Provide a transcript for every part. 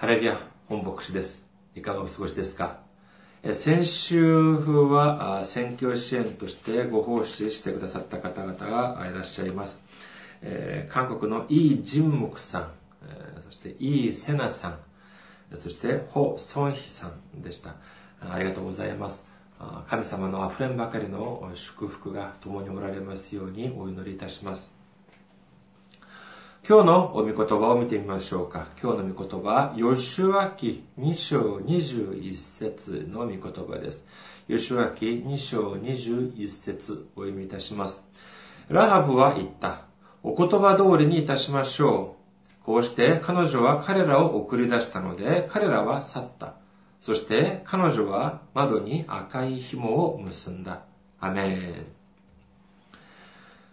ハレリア本牧師です。いかがお過ごしですか？先週は選挙支援としてご奉仕してくださった方々がいらっしゃいます。えー韓国のイ・ジンムクさん、えーそしてイ・セナさん、そしてホ・ソンヒさんでした。ありがとうございます。神様の溢れんばかりの祝福が共におられますようにお祈りいたします。今日のお御言葉を見てみましょうか。今日の御言葉は、ヨシュア記2章21節の御言葉です。ヨシュア記2章21節お読みいたします。ラハブは言った。お言葉通りにいたしましょう。こうして彼女は彼らを送り出したので、彼らは去った。そして彼女は窓に赤い紐を結んだ。アメン。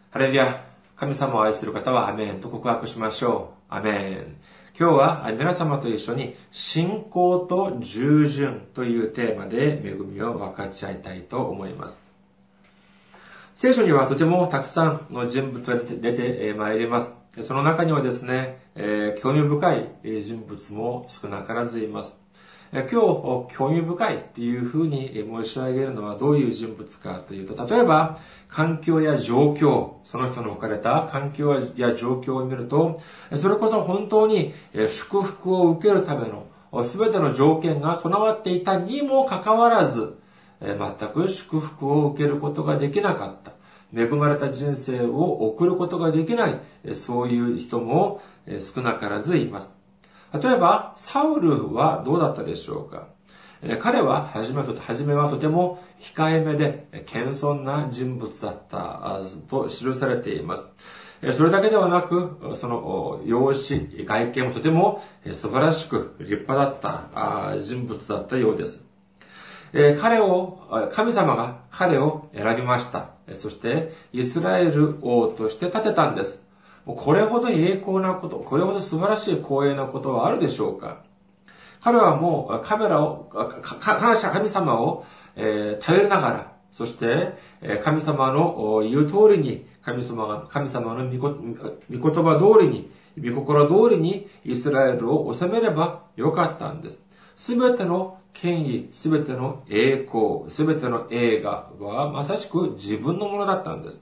ハレルヤ。神様を愛する方はアメンと告白しましょう。アメン。今日は皆様と一緒に信仰と従順というテーマで恵みを分かち合いたいと思います。聖書にはとてもたくさんの人物が出てまいります。その中にはですね、え興味深い人物も少なからずいます。今日、興味深いっていうふうに申し上げるのはどういう人物かというと、例えば、環境や状況、その人の置かれた環境や状況を見ると、それこそ本当に祝福を受けるためのすべての条件が備わっていたにもかかわらず、全く祝福を受けることができなかった。恵まれた人生を送ることができない、そういう人も少なからずいます。例えば、サウルはどうだったでしょうか？彼は初めは初めはとても控えめで謙遜な人物だったと記されています。それだけではなく、その容姿、外見もとても素晴らしく立派だった人物だったようです。彼を、神様が彼を選びました。そして、イスラエル王として立てたんです。もうこれほど栄光なこと、これほど素晴らしい光栄なことはあるでしょうか？彼はもうカメラを、感謝神様を、えー頼りながら、そして、え神様の言う通りに、神様が、神様の御言葉通りに、御心通りにイスラエルを治めればよかったんです。すべての権威、すべての栄光、すべての映画はまさしく自分のものだったんです。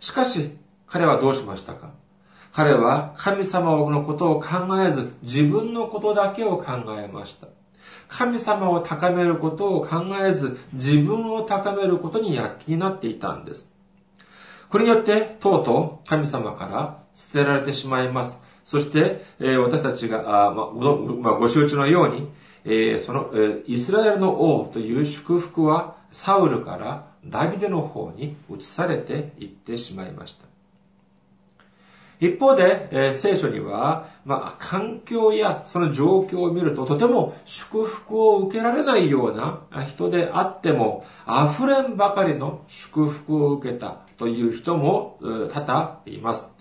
しかし、彼はどうしましたか？彼は神様のことを考えず、自分のことだけを考えました。神様を高めることを考えず、自分を高めることに躍起になっていたんです。これによって、とうとう神様から捨てられてしまいます。そして、えー私たちが、あまごまあご承知のように、えーその、えーイスラエルの王という祝福は、サウルからダビデの方に移されていってしまいました。一方で、えー聖書には、まあ、環境やその状況を見ると、とても祝福を受けられないような人であっても、溢れんばかりの祝福を受けたという人も多々います。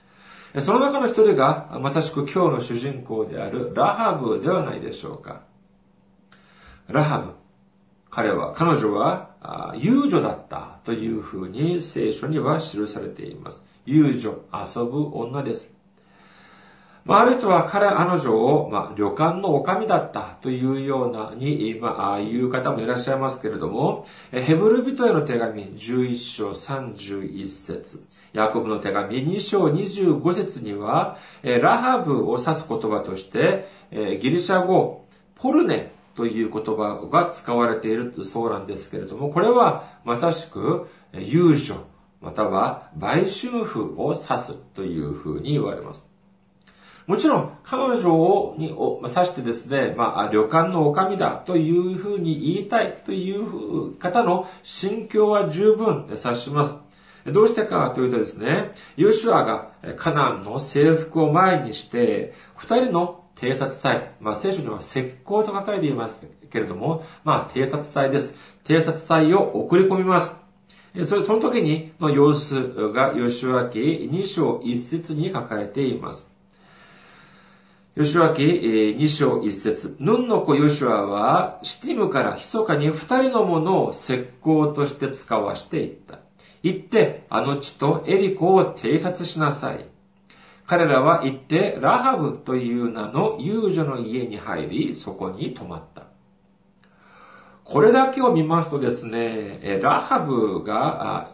その中の一人が、まさしく今日の主人公であるラハブではないでしょうか。ラハブ。彼は、彼女は、遊女だったというふうに聖書には記されています。遊女、遊ぶ女です。まあ、ある人は彼、あの女を、まあ、旅館の女将だったというような、に、まあ、あいう方もいらっしゃいますけれども、ヘブル人への手紙11章31節ヤコブの手紙2章25節には、ラハブを指す言葉として、ギリシャ語、ポルネという言葉が使われているそうなんですけれども、これはまさしく、え遊女、または売春婦を指すというふうに言われます。もちろん、彼女をにを指してですね、まあ、旅館の女将だというふうに言いたいという方の心境は十分察します。どうしてかというとですね、ヨシュアがカナンの征服を前にして、二人の偵察隊、まあ聖書には石膏と書かれていますけれども、まあ偵察隊です。偵察隊を送り込みます。それその時にの様子が吉脇2章1節に書かれています。吉脇2章1節ヌンの子ヨシュアはシティムから密かに二人のものを石膏として使わしていった。行ってあの地とエリコを偵察しなさい。彼らは行ってラハブという名の遊女の家に入り、そこに泊まった。これだけを見ますとですね、ラハブが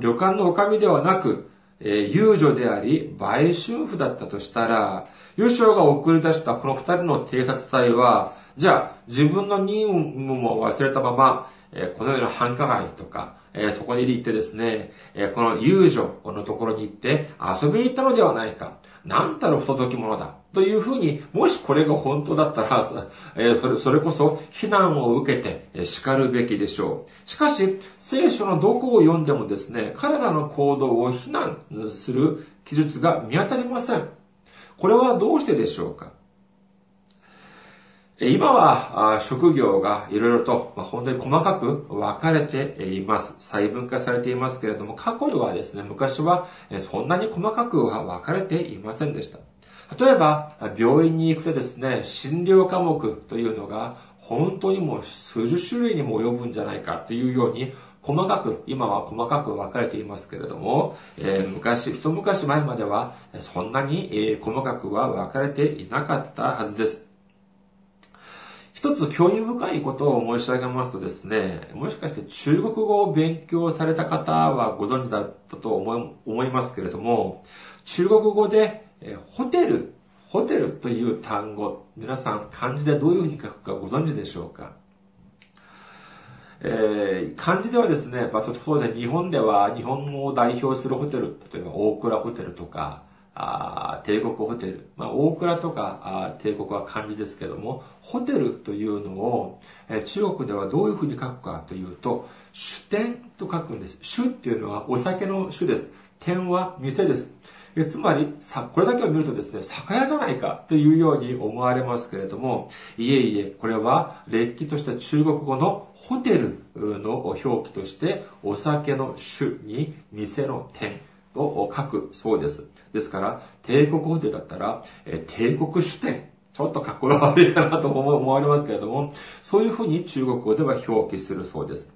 旅館の女将ではなく、遊女であり、売春婦だったとしたら、ヨシオが送り出したこの二人の偵察隊は、じゃあ自分の任務も忘れたまま、このような繁華街とか、そこに行ってですね、この遊女のところに行って遊びに行ったのではないか。なんたる不届き者だ。というふうに、もしこれが本当だったら、それこそ非難を受けて叱るべきでしょう。しかし、聖書のどこを読んでもですね、彼らの行動を非難する記述が見当たりません。これはどうしてでしょうか？今は職業がいろいろと本当に細かく分かれています。細分化されていますけれども、過去にはですね、昔はそんなに細かくは分かれていませんでした。例えば、病院に行くとですね、診療科目というのが本当にもう数十種類にも及ぶんじゃないかというように細かく、今は細かく分かれていますけれども、えー、昔、一昔前まではそんなに、え細かくは分かれていなかったはずです。一つ興味深いことを申し上げますとですね、もしかして中国語を勉強された方はご存知だったと思いますけれども、中国語でえホテル、ホテルという単語、皆さん漢字でどういうふうに書くかご存知でしょうか？えー、漢字ではですね、やっぱそうで日本では日本語を代表するホテル、例えば大倉ホテルとか、あ帝国ホテル。まあ、大倉とかあ帝国は漢字ですけども、ホテルというのを、えー、中国ではどういうふうに書くかというと、主店と書くんです。主っていうのはお酒の主です。店は店です。えつまり、さ、これだけを見るとですね、酒屋じゃないかというように思われますけれども、いえいえ、これは、れっきとした中国語のホテルの表記として、お酒の主に店の店を書くそうです。ですから、帝国ホテルだったら、え帝国主店。ちょっとかっこ悪いかなと思われますけれども、そういうふうに中国語では表記するそうです。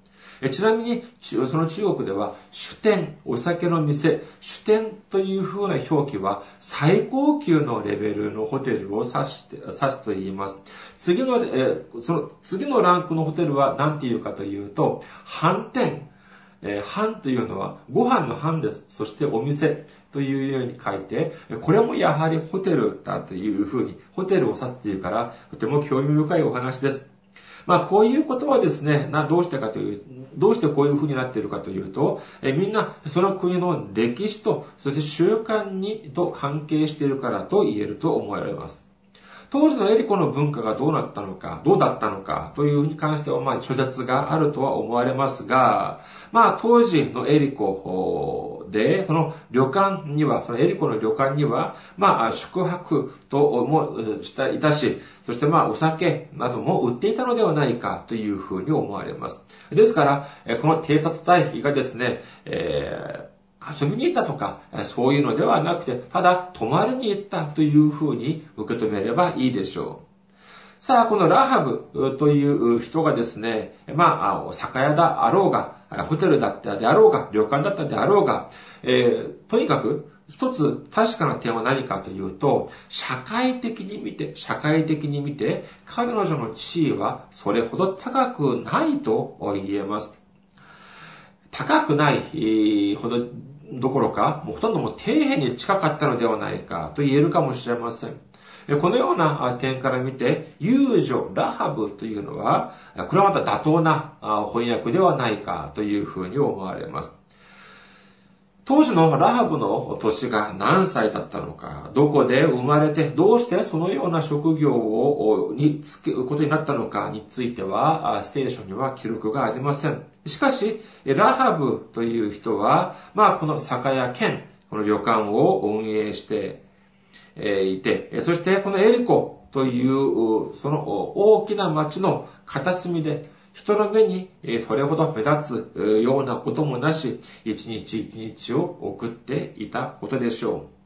ちなみに、その中国では、主店、お酒の店、主店という風な表記は、最高級のレベルのホテルを指して、指すと言います。次の、えその、次のランクのホテルは何て言うかというと、飯店。えー、飯というのは、ご飯の飯です。そしてお店というように書いて、これもやはりホテルだというふうに、ホテルを指すというから、とても興味深いお話です。まあ、こういうことはですね、な、どうしてかという、どうしてこういう風になっているかというと、えみんなその国の歴史と、そして習慣にと関係しているからと言えると思われます。当時のエリコの文化がどうなったのか、どうだったのかというに関しては、まあ、諸説があるとは思われますが、まあ、当時のエリコで、その旅館には、そのエリコの旅館には、まあ、宿泊ともしたいたし、そしてまあ、お酒なども売っていたのではないかというふうに思われます。ですから、この偵察隊がですね、えー遊びに行ったとか、そういうのではなくて、ただ泊まりに行ったというふうに受け止めればいいでしょう。さあ、このラハブという人がですね、まあ、酒屋だあろうが、ホテルだったであろうが、旅館だったであろうが、えー、とにかく、一つ確かな点は何かというと、社会的に見て、社会的に見て、彼女の地位はそれほど高くないと言えます。高くないほどどころか、もうほとんどもう底辺に近かったのではないかと言えるかもしれません。このような点から見て、遊女、ラハブというのは、これはまた妥当な翻訳ではないかというふうに思われます。当時のラハブの年が何歳だったのか、どこで生まれて、どうしてそのような職業を、につくことになったのかについては、聖書には記録がありません。しかし、ラハブという人は、まあ、この酒屋兼、この旅館を運営してえいて、そしてこのエリコという、その大きな町の片隅で、人の目にそれほど目立つようなこともなし、一日一日を送っていたことでしょう。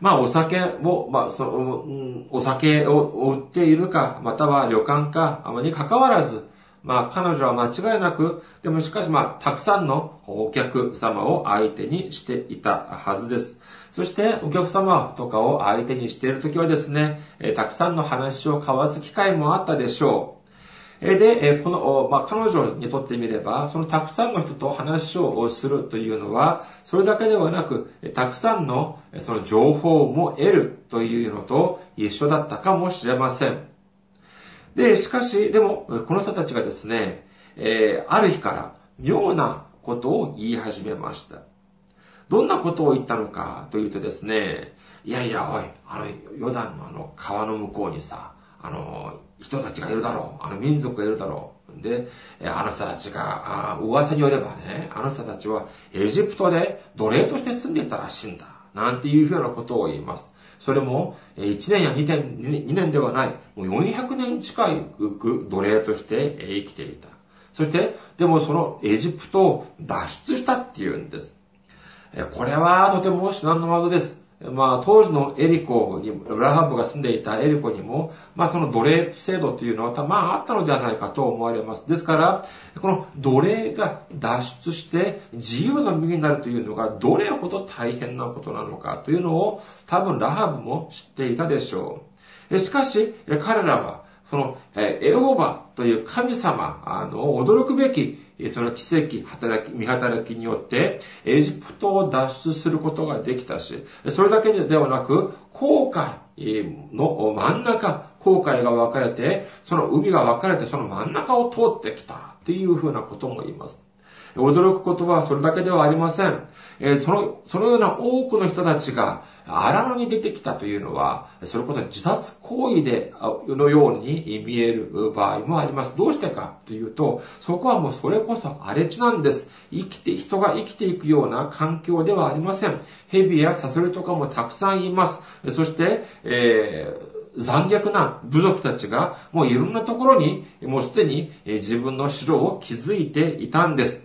まあ、お酒を、まあ、その、お酒を売っているか、または旅館か、に関わらず、まあ彼女は間違いなく、でもしかしまあたくさんのお客様を相手にしていたはずです。そしてお客様とかを相手にしているときはですね、たくさんの話を交わす機会もあったでしょう。で、この、まあ、彼女にとってみれば、そのたくさんの人と話をするというのは、それだけではなく、たくさんのその情報も得るというのと一緒だったかもしれません。で、しかし、でも、この人たちがですね、えー、ある日から妙なことを言い始めました。どんなことを言ったのかというとですね、いやいや、おい、あの、ヨダンのあの川の向こうにさ、あの、人たちがいるだろう。あの民族がいるだろう。で、あの人たちが、あ噂によればね、あの人たちはエジプトで奴隷として住んでいたらしいんだ。なんていうふうなことを言います。それも、1年や2年 ,2 年ではない、もう400年近い奴隷として生きていた。そして、でもそのエジプトを脱出したっていうんです。これはとても至難の技です。まあ、当時のエリコに、ラハブが住んでいたエリコにも、まあ、その奴隷制度というのは、まあ、あったのではないかと思われます。ですから、この奴隷が脱出して自由の身になるというのが、どれほど大変なことなのかというのを、多分ラハブも知っていたでしょう。しかし、彼らは、その、エホバという神様、あの、驚くべきその奇跡、働き、見働きによって、エジプトを脱出することができたし、それだけではなく、後悔の真ん中、後悔が分かれて、その海が分かれて、その真ん中を通ってきたというふうなことも言います。驚くことはそれだけではありません。その、そのような多くの人たちが、荒野に出てきたというのは、それこそ自殺行為で、のように見える場合もあります。どうしてかというと、そこはもうそれこそ荒れ地なんです。生きて、人が生きていくような環境ではありません。蛇やサソリとかもたくさんいます。そして、えー残虐な部族たちがもういろんなところにもうすでに自分の城を築いていたんです。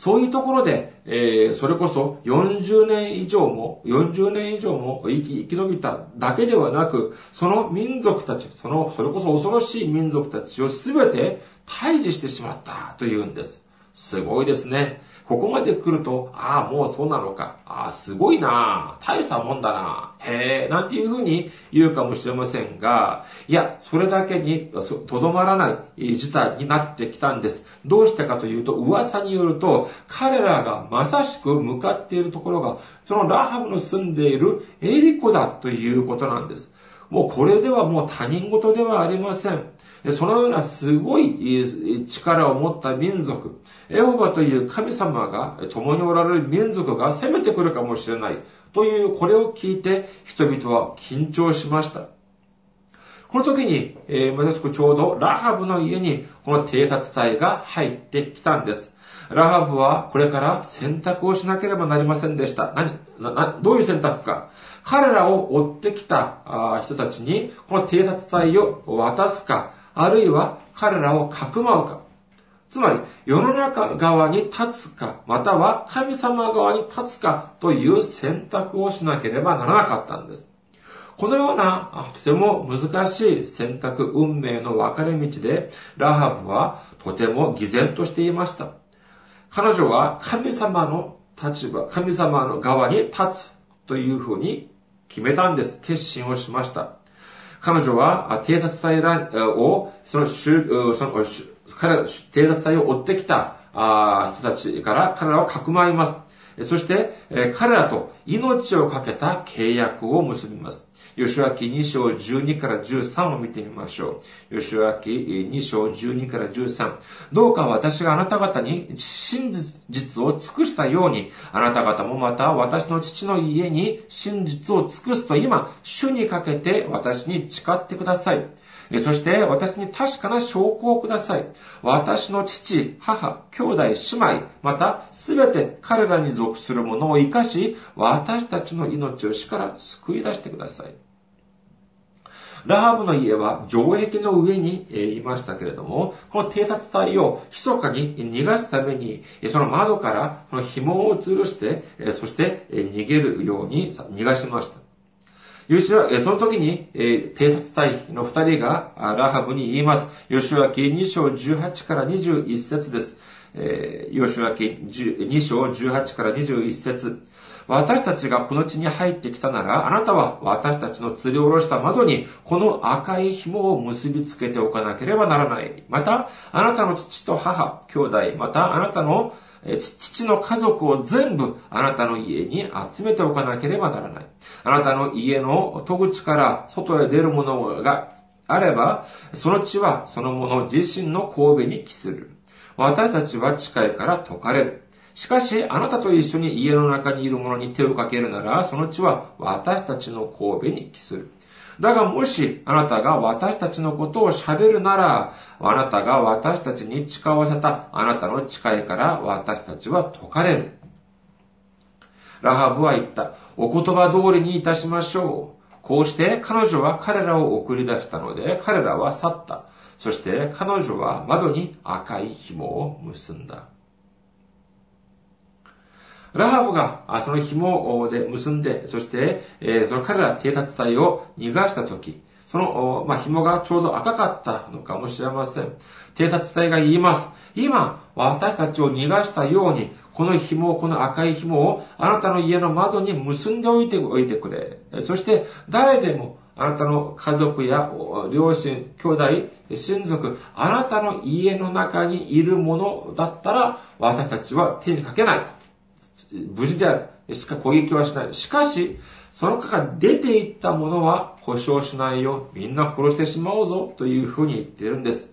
そういうところで、えー、それこそ40年以上も、40年以上も生き生き延びただけではなく、その民族たち、その、それこそ恐ろしい民族たちをすべて退治してしまったというんです。すごいですね。ここまで来ると、ああ、もうそうなのか。ああ、すごいな大したもんだなへえ、なんていうふうに言うかもしれませんが、いや、それだけにとどまらない事態になってきたんです。どうしてかというと、噂によると、彼らがまさしく向かっているところが、そのラハブの住んでいるエリコだということなんです。もうこれではもう他人事ではありません。そのようなすごい力を持った民族、エホバという神様が共におられる民族が攻めてくるかもしれないという、これを聞いて人々は緊張しました。この時に、えー、まさしくちょうどラハブの家にこの偵察隊が入ってきたんです。ラハブはこれから選択をしなければなりませんでした。何などういう選択か。彼らを追ってきた人たちにこの偵察隊を渡すか、あるいは彼らをかくまうか。つまり、世の中側に立つか、または神様側に立つかという選択をしなければならなかったんです。このような、とても難しい選択、運命の分かれ道で、ラハブはとても偽善としていました。彼女は神様の立場、神様の側に立つというふうに決めたんです。決心をしました。彼女は偵察隊を、その、その、彼、偵察隊を追ってきた人たちから彼らをかくまいます。そして、彼らと命を懸けた契約を結びます。吉脇2章12から13を見てみましょう。吉脇2章12から13。どうか私があなた方に真実を尽くしたように、あなた方もまた私の父の家に真実を尽くすと今、主にかけて私に誓ってください。そして私に確かな証拠をください。私の父、母、兄弟、姉妹、またすべて彼らに属するものを生かし、私たちの命を死から救い出してください。ラハブの家は城壁の上にいましたけれども、この偵察隊を密かに逃がすために、その窓からこの紐を吊るして、そして逃げるように逃がしました。ヨシュア、その時に、えー、偵察隊の二人がラハブに言います。ヨシュア記2章18から21節です。えー、ヨシュア記2章18から21節私たちがこの地に入ってきたなら、あなたは私たちの釣り下ろした窓に、この赤い紐を結びつけておかなければならない。また、あなたの父と母、兄弟、またあなたの父の家族を全部あなたの家に集めておかなければならない。あなたの家の戸口から外へ出るものがあれば、その地はその者自身の神戸に帰する。私たちは近いから解かれる。しかし、あなたと一緒に家の中にいる者に手をかけるなら、その地は私たちの神戸に帰する。だがもし、あなたが私たちのことを喋るなら、あなたが私たちに誓わせたあなたの誓いから私たちは解かれる。ラハブは言った。お言葉通りにいたしましょう。こうして彼女は彼らを送り出したので、彼らは去った。そして彼女は窓に赤い紐を結んだ。ラハブがその紐で結んで、そして、えその彼ら偵察隊を逃がしたとき、その、まあ、紐がちょうど赤かったのかもしれません。偵察隊が言います。今、私たちを逃がしたように、この紐、この赤い紐をあなたの家の窓に結んでおいておいてくれ。そして、誰でもあなたの家族や両親、兄弟、親族、あなたの家の中にいるものだったら、私たちは手にかけない。無事である。しか攻撃はしない。しかし、その中から出ていったものは保証しないよ。みんな殺してしまおうぞ。というふうに言っているんです。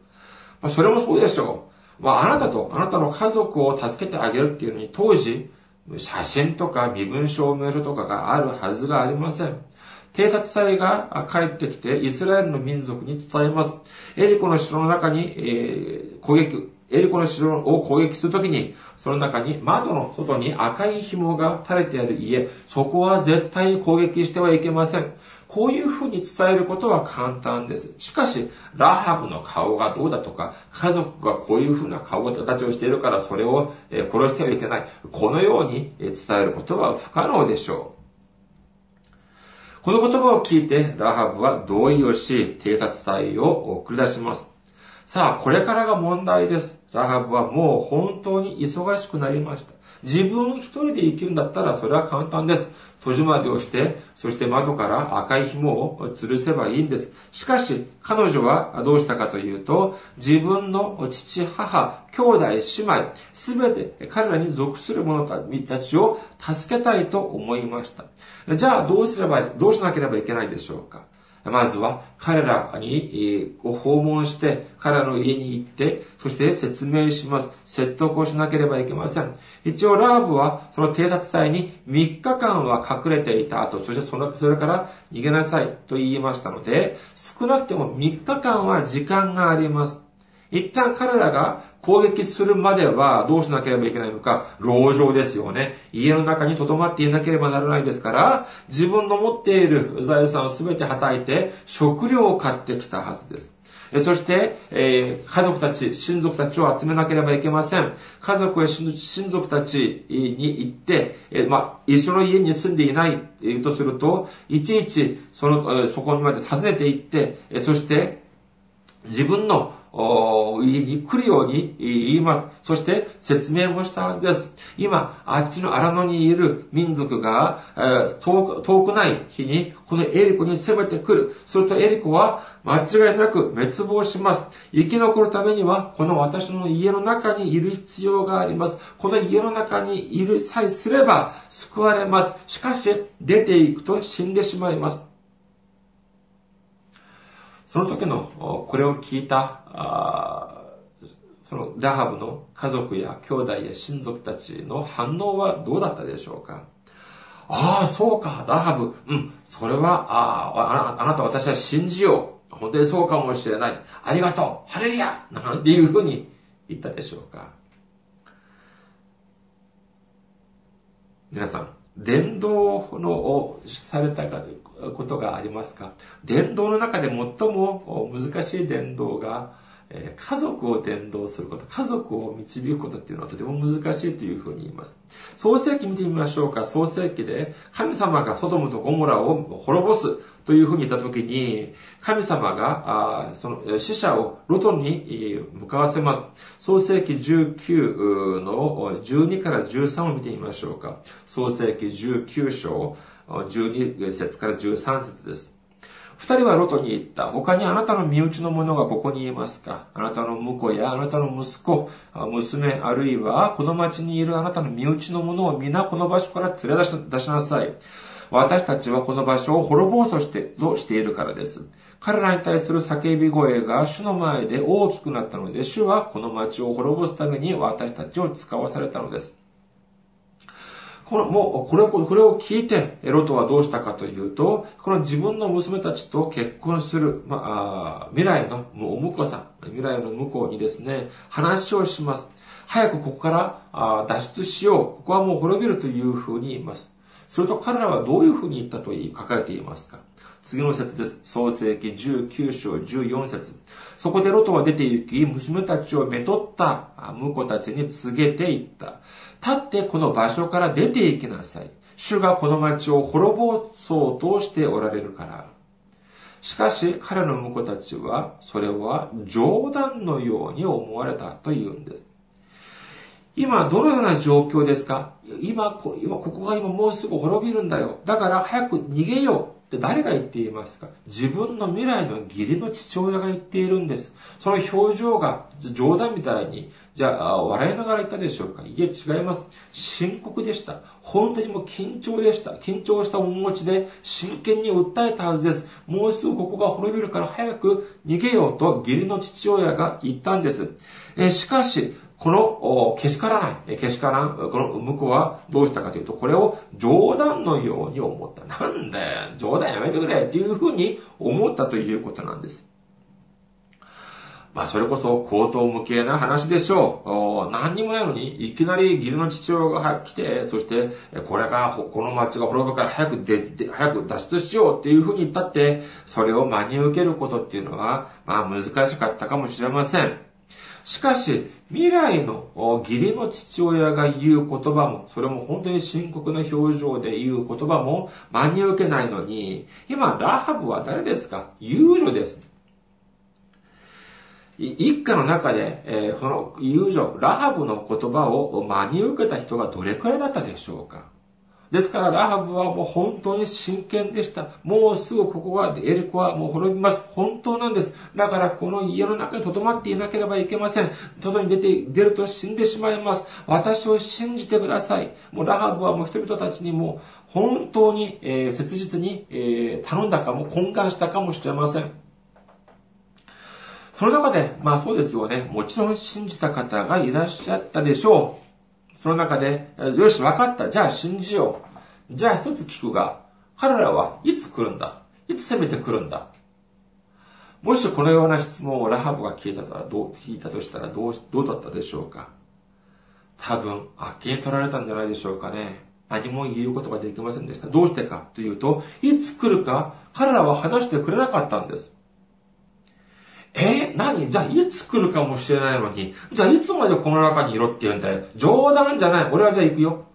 まあ、それもそうでしょう。まあ、あなたとあなたの家族を助けてあげるっていうのに、当時、写真とか身分証明書とかがあるはずがありません。偵察隊が帰ってきてイスラエルの民族に伝えます。エリコの城の中に、えー、攻撃、エリコの城を攻撃するときに、その中に窓の外に赤い紐が垂れてある家、そこは絶対に攻撃してはいけません。こういうふうに伝えることは簡単です。しかし、ラハブの顔がどうだとか、家族がこういうふうな顔形をしているからそれを殺してはいけない。このように伝えることは不可能でしょう。この言葉を聞いて、ラハブは同意をし、偵察隊を送り出します。さあ、これからが問題です。ラハブはもう本当に忙しくなりました。自分一人で生きるんだったらそれは簡単です。戸締まりをして、そして窓から赤い紐を吊るせばいいんです。しかし、彼女はどうしたかというと、自分の父、母、兄弟、姉妹、すべて彼らに属する者たちを助けたいと思いました。じゃあ、どうすれば、どうしなければいけないでしょうかまずは彼らに、え訪問して、彼らの家に行って、そして説明します。説得をしなければいけません。一応、ラーブはその偵察隊に3日間は隠れていた後、そしてそのそれから逃げなさいと言いましたので、少なくても3日間は時間があります。一旦彼らが攻撃するまではどうしなければいけないのか、籠城ですよね。家の中に留まっていなければならないですから、自分の持っている財産を全てはたいて食料を買ってきたはずです。そして、えー、家族たち、親族たちを集めなければいけません。家族や親族たちに行って、えー、まあ、一緒の家に住んでいないとすると、いちいち、その、そこにまで訪ねて行って、そして、自分のに来るように言います。そして説明もしたはずです。今、あっちの荒野にいる民族が、遠くない日にこのエリコに攻めてくる。するとエリコは間違いなく滅亡します。生き残るためにはこの私の家の中にいる必要があります。この家の中にいるさえすれば救われます。しかし出ていくと死んでしまいます。その時のこれを聞いた、あそのラハブの家族や兄弟や親族たちの反応はどうだったでしょうか？ああ、そうか、ラハブ。うん、それは、ああ、あなた私は信じよう。本当にそうかもしれない。ありがとう。ハレルヤなんていうふうに言ったでしょうか皆さん、伝道のをされたことがありますか？伝道の中で最も難しい伝道がえ家族を伝道すること、家族を導くことっていうのはとても難しいというふうに言います。創世記見てみましょうか。創世記で神様がソドムとゴモラを滅ぼすというふうに言ったときに、神様が、あその死者をロトンに向かわせます。創世記19の12から13を見てみましょうか。創世記19章12節から13節です。二人はロトに言った。他にあなたの身内の者がここにいますか？あなたの婿やあなたの息子、娘、あるいはこの町にいるあなたの身内の者を皆この場所から連れ出しなさい。私たちはこの場所を滅ぼうとして、としているからです。彼らに対する叫び声が主の前で大きくなったので、主はこの町を滅ぼすために私たちを使わされたのです。この、もう、これを、これを聞いて、ロトはどうしたかというと、この自分の娘たちと結婚する、まあ、未来のお婿さん、未来の婿にですね、話をします。早くここから脱出しよう。ここはもう滅びるというふうに言います。すると彼らはどういうふうに言ったと書かれていますか次の説です。創世記19章14節そこでロトは出て行き、娘たちをめとった婿たちに告げていった。立ってこの場所から出て行きなさい。主がこの町を滅ぼそうとしておられるから。しかし彼の婿たちは、それは冗談のように思われたというんです。今、どのような状況ですか？今、今、ここが今もうすぐ滅びるんだよ。だから早く逃げよう。って誰が言っていますか？自分の未来の義理の父親が言っているんです。その表情が冗談みたいに、じゃあ、笑いながら言ったでしょうか？いえ、違います。深刻でした。本当にもう緊張でした。緊張した面持ちで真剣に訴えたはずです。もうすぐここが滅びるから早く逃げようと義理の父親が言ったんです。えしかし、このけしからない、けしからん、この向こうはどうしたかというと、これを冗談のように思った。なんだよ、冗談やめてくれっていうふうに思ったということなんです。まあ、それこそ口頭無形な話でしょう。何にもないのに、いきなり義理の父親が来て、そして、これが、この町が滅ぶから早く出、早く脱出しようっていうふうに言ったって、それを真に受けることっていうのは、まあ難しかったかもしれません。しかし、未来の義理の父親が言う言葉も、それも本当に深刻な表情で言う言葉も真に受けないのに、今、ラハブは誰ですか？遊女です。一家の中で、え、その遊女、ラハブの言葉を真に受けた人がどれくらいだったでしょうか？ですから、ラハブはもう本当に真剣でした。もうすぐここは、エリコはもう滅びます。本当なんです。だから、この家の中に留まっていなければいけません。外に出て、出ると死んでしまいます。私を信じてください。もうラハブはもう人々たちにも本当に、えー、切実に、えー、頼んだかも、懇願したかもしれません。その中で、まあそうですよね。もちろん信じた方がいらっしゃったでしょう。その中で、よし、分かった。じゃあ信じよう。じゃあ一つ聞くが、彼らはいつ来るんだ？いつ攻めてくるんだ？もしこのような質問をラハブが聞いたらどう、聞いたとしたらどう、どうだったでしょうか？多分、あっけに取られたんじゃないでしょうかね。何も言うことができませんでした。どうしてかというと、いつ来るか彼らは話してくれなかったんです。え何？じゃあいつ来るかもしれないのに、じゃあいつまでこの中にいろって言うんだよ。冗談じゃない。俺はじゃあ行くよ。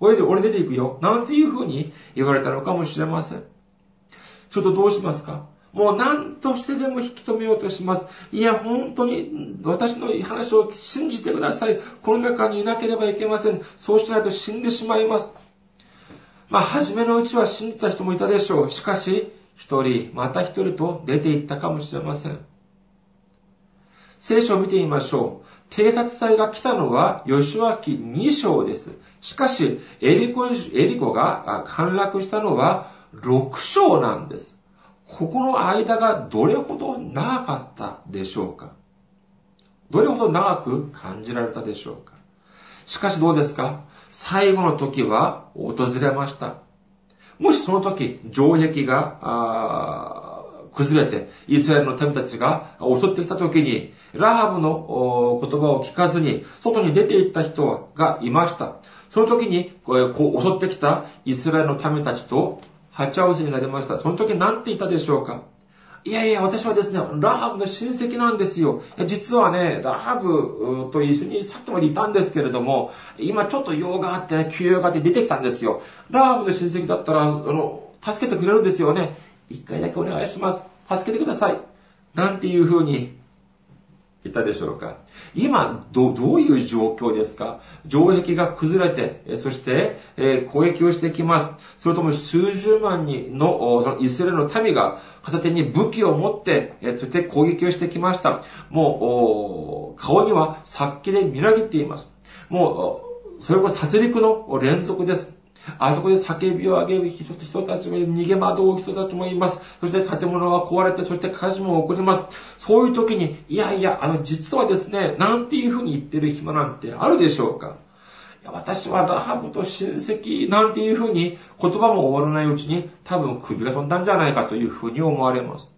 俺で、俺出て行くよ。なんていうふうに言われたのかもしれません。ちょっとどうしますか？もう何としてでも引き止めようとします。いや、本当に私の話を信じてください。この中にいなければいけません。そうしないと死んでしまいます。まあ、初めのうちは信じた人もいたでしょう。しかし、一人、また一人と出て行ったかもしれません。聖書を見てみましょう。偵察隊が来たのは、吉脇2章です。しかし、エリコ、エリコが陥落したのは6章なんです。ここの間がどれほど長かったでしょうか？どれほど長く感じられたでしょうか？しかしどうですか？最後の時は訪れました。もしその時、城壁が、崩れて、イスラエルの民たちが襲ってきた時に、ラハブの言葉を聞かずに、外に出て行った人がいました。その時に、こう襲ってきたイスラエルの民たちと鉢合わせになりました。その時何て言ったでしょうか？いやいや、私はですね、ラハブの親戚なんですよ。実はね、ラハブと一緒にさっきまでいたんですけれども、今ちょっと用があってね、休養があって出てきたんですよ。ラハブの親戚だったら、あの、助けてくれるんですよね。一回だけお願いします。助けてください。なんていうふうに言ったでしょうか？今、ど、どういう状況ですか？城壁が崩れて、そして、え、攻撃をしてきます。それとも数十万人の、そのイスラエルの民が片手に武器を持って、えー、そして攻撃をしてきました。もう、顔には殺気で見られています。もう、それこそ殺戮の連続です。あそこで叫びを上げる人たちも逃げ惑う人たちもいます。そして建物が壊れて、そして火事も起こります。そういう時に、いやいや、あの、実はですね、なんていうふうに言ってる暇なんてあるでしょうかいや私はラハブと親戚なんていうふうに言葉も終わらないうちに多分首が飛んだんじゃないかというふうに思われます。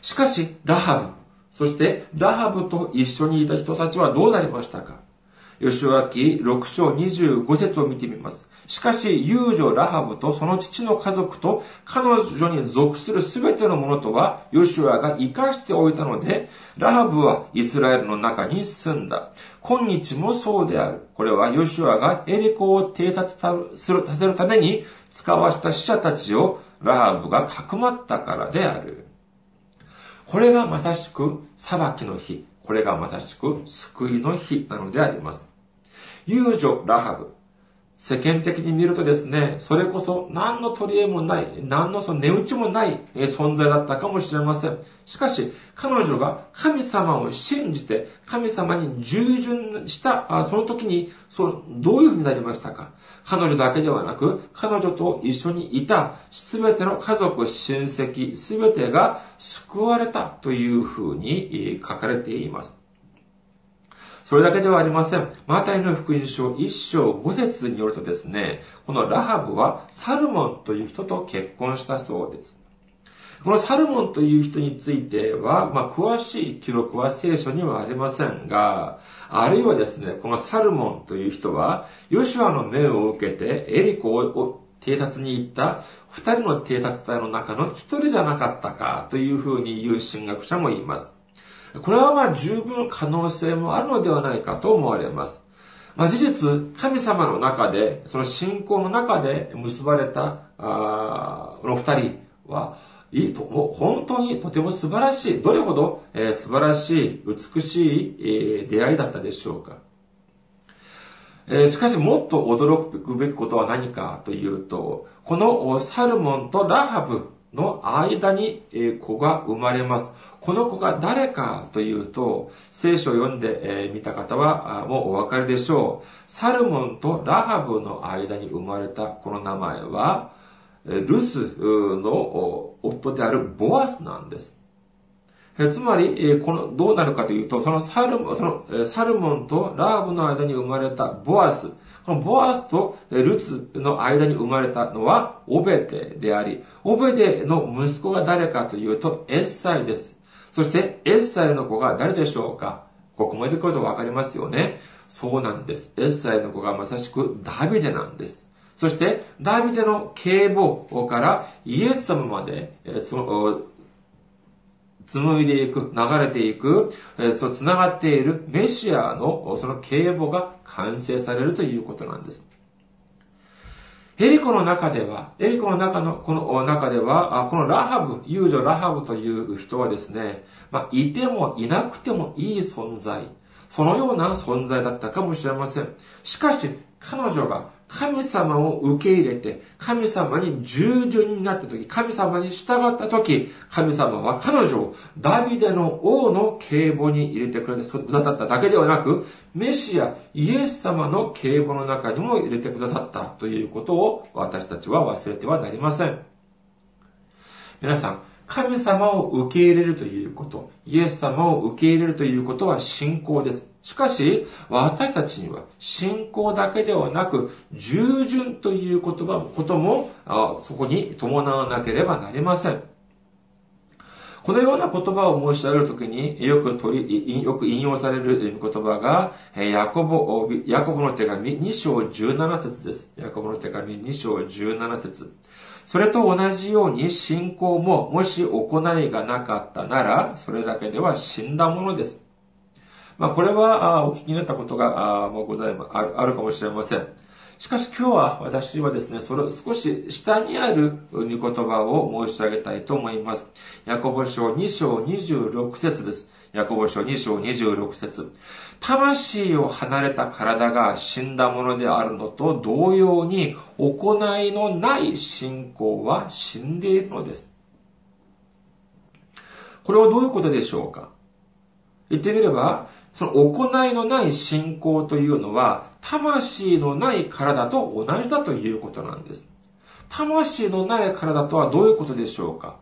しかし、ラハブ、そしてラハブと一緒にいた人たちはどうなりましたか？吉脇6章25節を見てみます。しかし、遊女ラハブとその父の家族と彼女に属するすべてのものとは、ヨシュアが生かしておいたので、ラハブはイスラエルの中に住んだ。今日もそうである。これはヨシュアがエリコを偵察する、させるために使わした死者たちをラハブがかくまったからである。これがまさしく裁きの日。これがまさしく救いの日なのであります。遊女ラハブ。世間的に見るとですね、それこそ何の取り柄もない、何のその値打ちもない存在だったかもしれません。しかし、彼女が神様を信じて、神様に従順した、その時に、その、どういうふうになりましたか？彼女だけではなく、彼女と一緒にいたすべての家族、親戚、すべてが救われたというふうに書かれています。それだけではありません。マタイの福音書1章5節によるとですね、このラハブはサルモンという人と結婚したそうです。このサルモンという人については、まあ、詳しい記録は聖書にはありませんが、あるいはですね、このサルモンという人は、ヨシュアの命を受けてエリコを偵察に行った二人の偵察隊の中の一人じゃなかったかというふうに言う神学者もいます。これはまあ十分可能性もあるのではないかと思われます。まあ、事実、神様の中で、その信仰の中で結ばれた、あこの二人は、いいと、もう本当にとても素晴らしい、どれほど、えー、素晴らしい、美しい、えー、出会いだったでしょうか。えー、しかしもっと驚くべきことは何かというと、このサルモンとラハブの間に子が生まれます。この子が誰かというと、聖書を読んでみた方はもうお分かりでしょう。サルモンとラハブの間に生まれたこの名前は、ルスの夫であるボアスなんです。つまり、この、どうなるかというと、そのサルそのサルモンとラハブの間に生まれたボアス、このボアスとルツの間に生まれたのはオベデであり、オベデの息子が誰かというとエッサイです。そしてエッサイの子が誰でしょうか？ここまで来るとわかりますよね。そうなんです。エッサイの子がまさしくダビデなんです。そして、ダビデの警母からイエス様まで、その、紡いでいく、流れていく、そう、繋がっているメシアのその警母が完成されるということなんです。エリコの中では、エリコの中の、この中では、このラハブ、遊女ラハブという人はですね、まあ、いてもいなくてもいい存在、そのような存在だったかもしれません。しかし、彼女が神様を受け入れて、神様に従順になった時、神様に従った時、神様は彼女をダビデの王の警母に入れてくれてくださっただけではなく、メシア、イエス様の警母の中にも入れてくださったということを私たちは忘れてはなりません。皆さん、神様を受け入れるということ、イエス様を受け入れるということは信仰です。しかし、私たちには信仰だけではなく、従順という言葉、ことも、そこに伴わなければなりません。このような言葉を申し上げるときによく取り、よく引用される言葉が、ヤコボ、ヤコボの手紙2章17節です。ヤコボの手紙2章17節それと同じように信仰ももし行いがなかったなら、それだけでは死んだものです。まあ、これはお聞きになったことがございまあるかもしれません。しかし今日は私はですね、それ少し下にある御言葉を申し上げたいと思います。ヤコボ書2章26節です。ヤコボ書2章26節魂を離れた体が死んだものであるのと同様に、行いのない信仰は死んでいるのです。これはどういうことでしょうか言ってみれば、その行いのない信仰というのは、魂のない体と同じだということなんです。魂のない体とはどういうことでしょうか？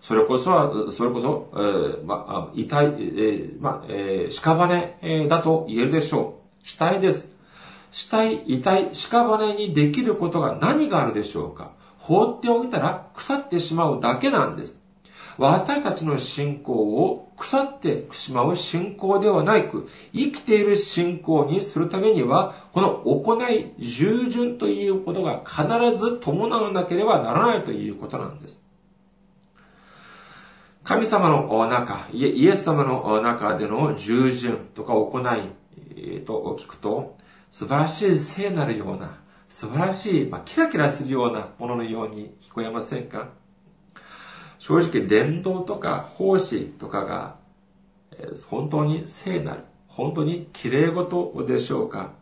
それこそは、それこそ、えー、まあ、遺体、えー、まあ、えー、屍、だと言えるでしょう。死体です。死体、遺体、屍にできることが何があるでしょうか？放っておいたら腐ってしまうだけなんです。私たちの信仰を腐ってしまう信仰ではなく、生きている信仰にするためには、この行い、従順ということが必ず伴わなければならないということなんです。神様の中、イエス様の中での従順とか行い、と聞くと、素晴らしい聖なるような、素晴らしい、まあ、キラキラするようなもののように聞こえませんか？正直伝道とか奉仕とかが本当に聖なる、本当に綺麗事でしょうか。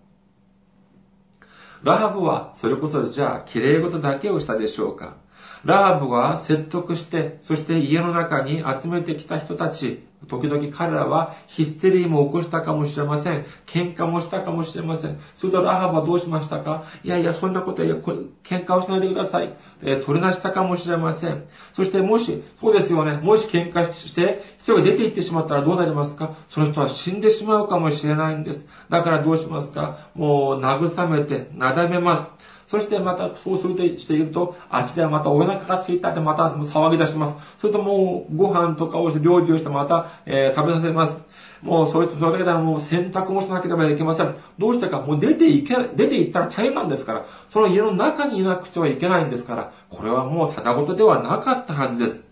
ラハブはそれこそじゃあ綺麗事だけをしたでしょうか。ラハブは説得して、そして家の中に集めてきた人たち、時々彼らはヒステリーも起こしたかもしれません。喧嘩もしたかもしれません。するとラハブはどうしましたか？いやいや、そんなことや、喧嘩をしないでください。えー、取りなしたかもしれません。そしてもし、そうですよね、もし喧嘩して、人が出て行ってしまったらどうなりますか？その人は死んでしまうかもしれないんです。だからどうしますか？もう慰めて、なだめます。そしてまたそうするとしていると、あっちではまたお腹が空いたでまた騒ぎ出します。それともうご飯とかをして料理をしてまた、えー、食べさせます。もうそれそれだけではもう洗濯もしなければいけません。どうしてか、もう出ていけ、出て行ったら大変なんですから、その家の中にいなくてはいけないんですから、これはもうただ事ではなかったはずです。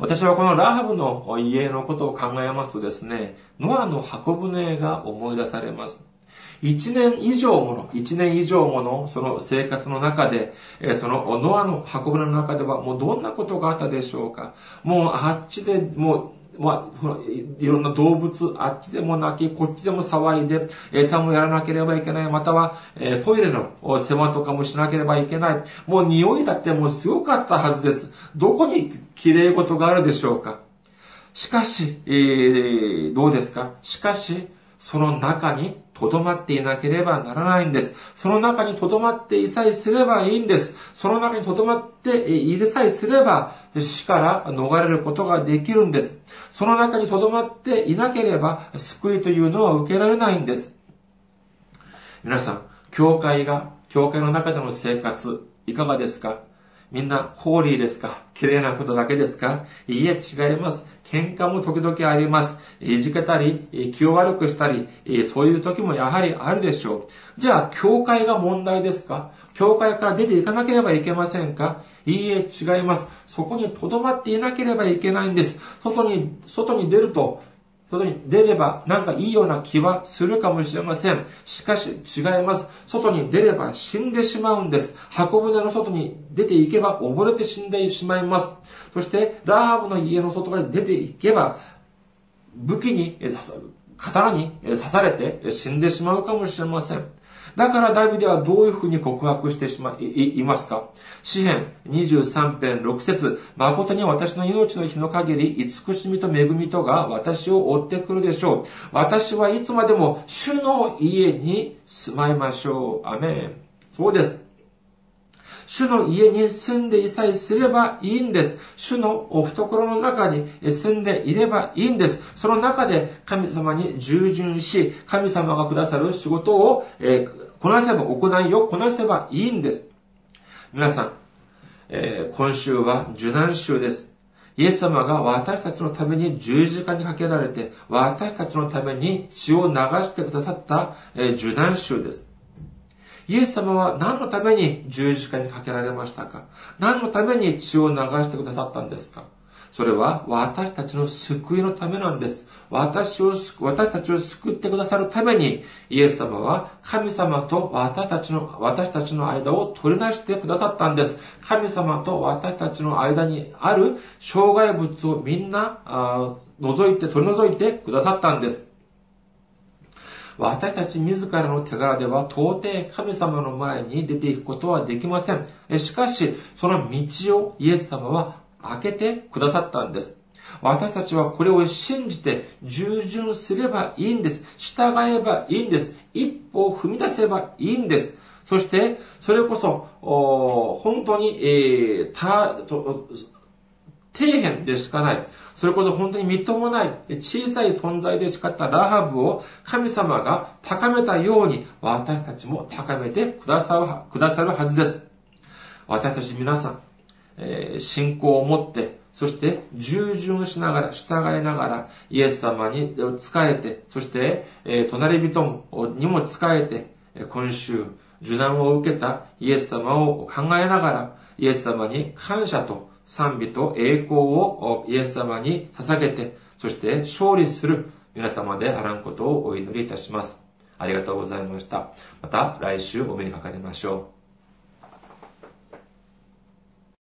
私はこのラハブの家のことを考えますとですね、ノアの箱舟が思い出されます。一年以上もの、一年以上ものその生活の中で、そのノアの箱舟の中ではもうどんなことがあったでしょうか？もうあっちでもうまあ、そのいろんな動物、あっちでも泣き、こっちでも騒いで、餌もやらなければいけない。または、えトイレの世話とかもしなければいけない。もう匂いだってもうすごかったはずです。どこに綺麗事があるでしょうか？しかし、えー、どうですか？しかし、その中に留まっていなければならないんです。その中に留まっていさえすればいいんです。その中に留まっているさえすれば死から逃れることができるんです。その中に留まっていなければ救いというのは受けられないんです。皆さん、教会が、教会の中での生活、いかがですか？みんな、ホーリーですか？綺麗なことだけですか？いいえ、違います。喧嘩も時々あります。いじけたり、気を悪くしたり、そういう時もやはりあるでしょう。じゃあ、教会が問題ですか？教会から出ていかなければいけませんか？いいえ、違います。そこに留まっていなければいけないんです。外に、外に出ると、外に出ればなんかいいような気はするかもしれません。しかし違います。外に出れば死んでしまうんです。箱舟の外に出ていけば溺れて死んでしまいます。そして、ラーブの家の外側に出ていけば、武器に、刀に刺されて死んでしまうかもしれません。だからダビデはどういうふうに告白してしまい、いますか？詩編23編6節誠に私の命の日の限り、慈しみと恵みとが私を追ってくるでしょう。私はいつまでも主の家に住まいましょう。アメン。そうです。主の家に住んでいさえすればいいんです。主のお懐の中に住んでいればいいんです。その中で神様に従順し、神様がくださる仕事を、えこなせば、行いをこなせばいいんです。皆さん、えー、今週は受難週です。イエス様が私たちのために十字架にかけられて、私たちのために血を流してくださった、えー、受難週です。イエス様は何のために十字架にかけられましたか？何のために血を流してくださったんですか？それは私たちの救いのためなんです。私を、私たちを救ってくださるために、イエス様は神様と私たちの、私たちの間を取り出してくださったんです。神様と私たちの間にある障害物をみんな、あ除いて、取り除いてくださったんです。私たち自らの手柄では到底神様の前に出ていくことはできません。しかし、その道をイエス様は開けてくださったんです。私たちはこれを信じて従順すればいいんです。従えばいいんです。一歩を踏み出せばいいんです。そして、それこそ、本当に、えー、た、と、底辺でしかない。それこそ本当にみっともない、小さい存在でしかったラハブを神様が高めたように、私たちも高めてくださる、くださるはずです。私たち皆さん、え、信仰を持って、そして従順しながら、従いながら、イエス様に仕えて、そして、え、隣人にも仕えて、今週、受難を受けたイエス様を考えながら、イエス様に感謝と賛美と栄光をイエス様に捧げて、そして勝利する皆様であらんことをお祈りいたします。ありがとうございました。また来週お目にかかりましょう。